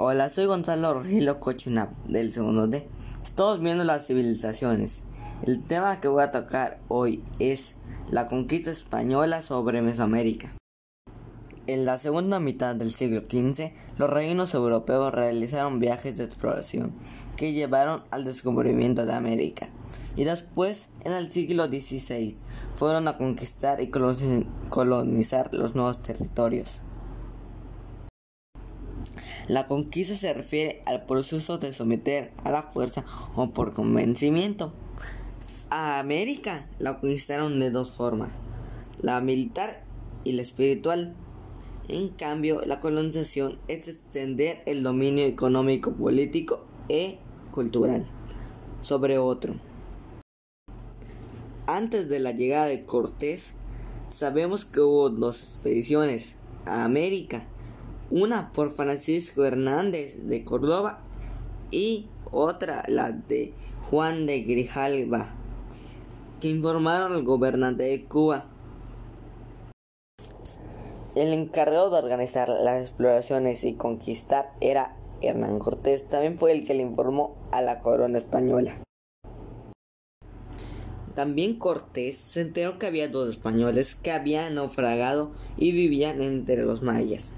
Hola, soy Gonzalo Rogilo Cochunap del segundo D. Estamos viendo las civilizaciones. El tema que voy a tocar hoy es la conquista española sobre Mesoamérica. En la segunda mitad del siglo XV, los reinos europeos realizaron viajes de exploración que llevaron al descubrimiento de América. Y después, en el siglo XVI, fueron a conquistar y colonizar los nuevos territorios. La conquista se refiere al proceso de someter a la fuerza o por convencimiento. A América la conquistaron de dos formas, la militar y la espiritual. En cambio, la colonización es extender el dominio económico, político e cultural sobre otro. Antes de la llegada de Cortés, sabemos que hubo dos expediciones a América una por Francisco Hernández de Córdoba y otra la de Juan de Grijalva, que informaron al gobernante de Cuba. El encargado de organizar las exploraciones y conquistar era Hernán Cortés, también fue el que le informó a la corona española. También Cortés se enteró que había dos españoles que habían naufragado y vivían entre los mayas.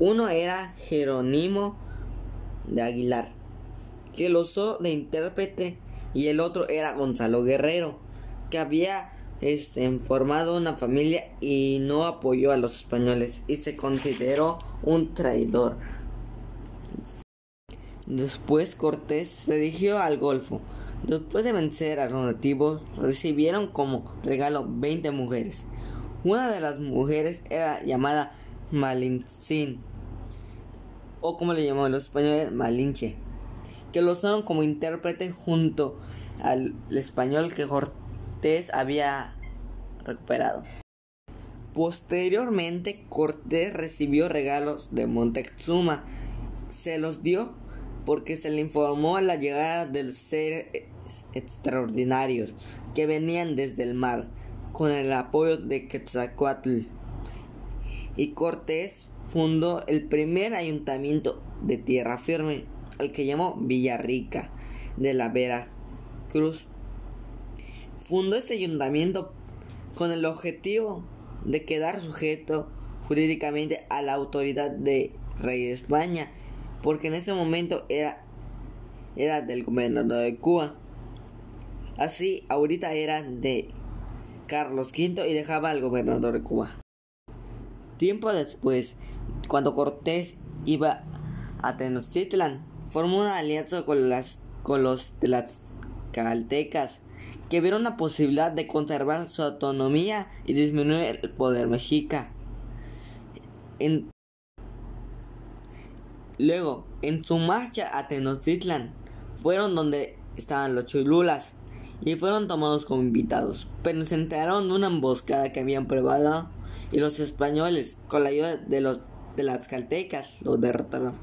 Uno era Jerónimo de Aguilar, que lo usó de intérprete, y el otro era Gonzalo Guerrero, que había este, formado una familia y no apoyó a los españoles y se consideró un traidor. Después Cortés se dirigió al Golfo. Después de vencer a los nativos, recibieron como regalo 20 mujeres. Una de las mujeres era llamada Malintzin, o como le llaman los españoles, Malinche, que lo usaron como intérprete junto al español que Cortés había recuperado. Posteriormente, Cortés recibió regalos de Montezuma. Se los dio porque se le informó la llegada de los seres extraordinarios que venían desde el mar con el apoyo de Quetzalcoatl y Cortés fundó el primer ayuntamiento de tierra firme, al que llamó Villarrica de la Veracruz. Fundó este ayuntamiento con el objetivo de quedar sujeto jurídicamente a la autoridad de rey de España, porque en ese momento era, era del gobernador de Cuba. Así, ahorita era de Carlos V y dejaba al gobernador de Cuba. Tiempo después, cuando Cortés iba a Tenochtitlan, formó una alianza con, las, con los caltecas que vieron la posibilidad de conservar su autonomía y disminuir el poder mexica. Luego, en su marcha a Tenochtitlan, fueron donde estaban los chululas y fueron tomados como invitados, pero se enteraron de una emboscada que habían preparado y los españoles, con la ayuda de los de las caltecas, los derrotaron.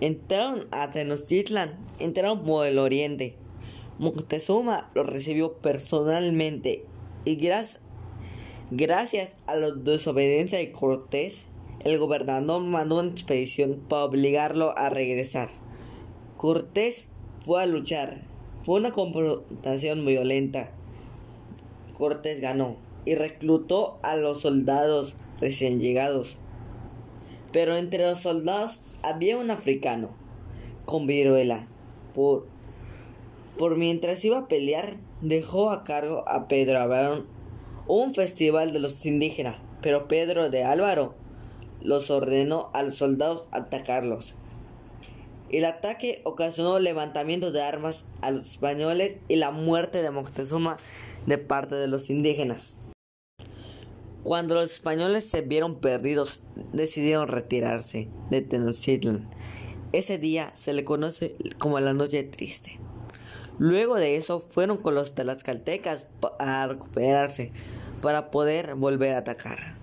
Entraron a Tenochtitlan, entraron por el oriente. Moctezuma los recibió personalmente y gracias, gracias a la desobediencia de Cortés, el gobernador mandó una expedición para obligarlo a regresar. Cortés fue a luchar. Fue una confrontación violenta. Cortés ganó y reclutó a los soldados recién llegados. Pero entre los soldados había un africano con viruela. Por, por mientras iba a pelear, dejó a cargo a Pedro Álvaro un festival de los indígenas, pero Pedro de Álvaro los ordenó a los soldados atacarlos. El ataque ocasionó levantamiento de armas a los españoles y la muerte de Moctezuma de parte de los indígenas. Cuando los españoles se vieron perdidos, decidieron retirarse de Tenochtitlan. Ese día se le conoce como la noche triste. Luego de eso fueron con los tlaxcaltecas a recuperarse para poder volver a atacar.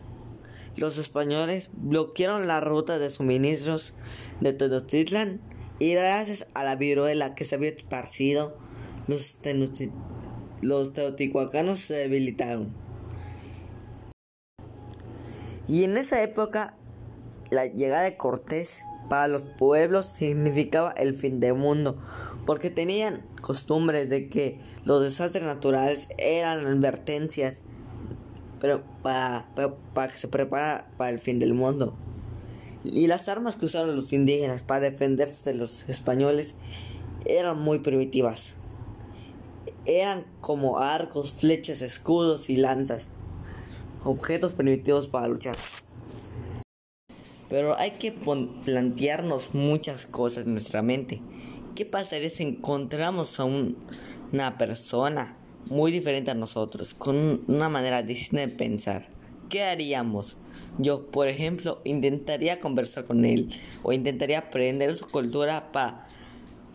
Los españoles bloquearon la ruta de suministros de Tenochtitlan y gracias a la viruela que se había esparcido, los, los teotihuacanos se debilitaron. Y en esa época la llegada de Cortés para los pueblos significaba el fin del mundo, porque tenían costumbres de que los desastres naturales eran advertencias, pero para, para, que se prepara para el fin del mundo. Y las armas que usaron los indígenas para defenderse de los españoles eran muy primitivas. Eran como arcos, flechas, escudos y lanzas. Objetos primitivos para luchar. Pero hay que plantearnos muchas cosas en nuestra mente. ¿Qué pasaría si encontramos a una persona muy diferente a nosotros, con una manera distinta de pensar? ¿Qué haríamos? Yo, por ejemplo, intentaría conversar con él o intentaría aprender su cultura para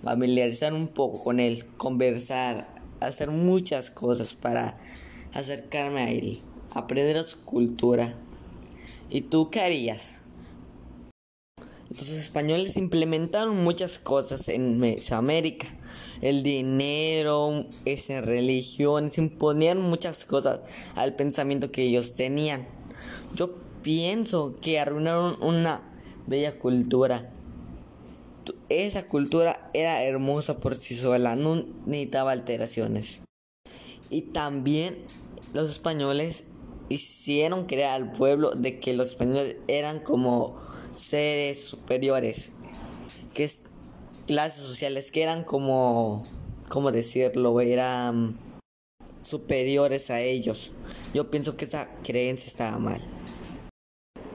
familiarizar un poco con él, conversar, hacer muchas cosas para acercarme a él, aprender su cultura. ¿Y tú qué harías? Los españoles implementaron muchas cosas en Mesoamérica. El dinero, esa religiones, imponían muchas cosas al pensamiento que ellos tenían. Yo pienso que arruinaron una bella cultura. Esa cultura era hermosa por sí sola, no necesitaba alteraciones. Y también los españoles hicieron creer al pueblo de que los españoles eran como seres superiores, que es clases sociales que eran como, ¿cómo decirlo? Eran superiores a ellos. Yo pienso que esa creencia estaba mal.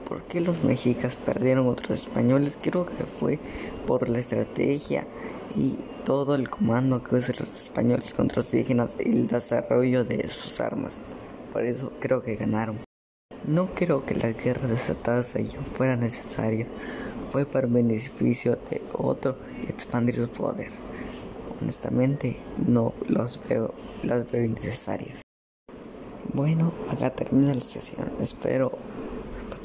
¿Por qué los mexicas perdieron otros españoles? Creo que fue por la estrategia y todo el comando que usan los españoles contra los indígenas y el desarrollo de sus armas. Por eso creo que ganaron. No creo que las guerras desatadas allá fueran necesarias. Fue para beneficio de otro y expandir su poder. Honestamente, no los veo, las veo innecesarias. Bueno, acá termina la sesión. Espero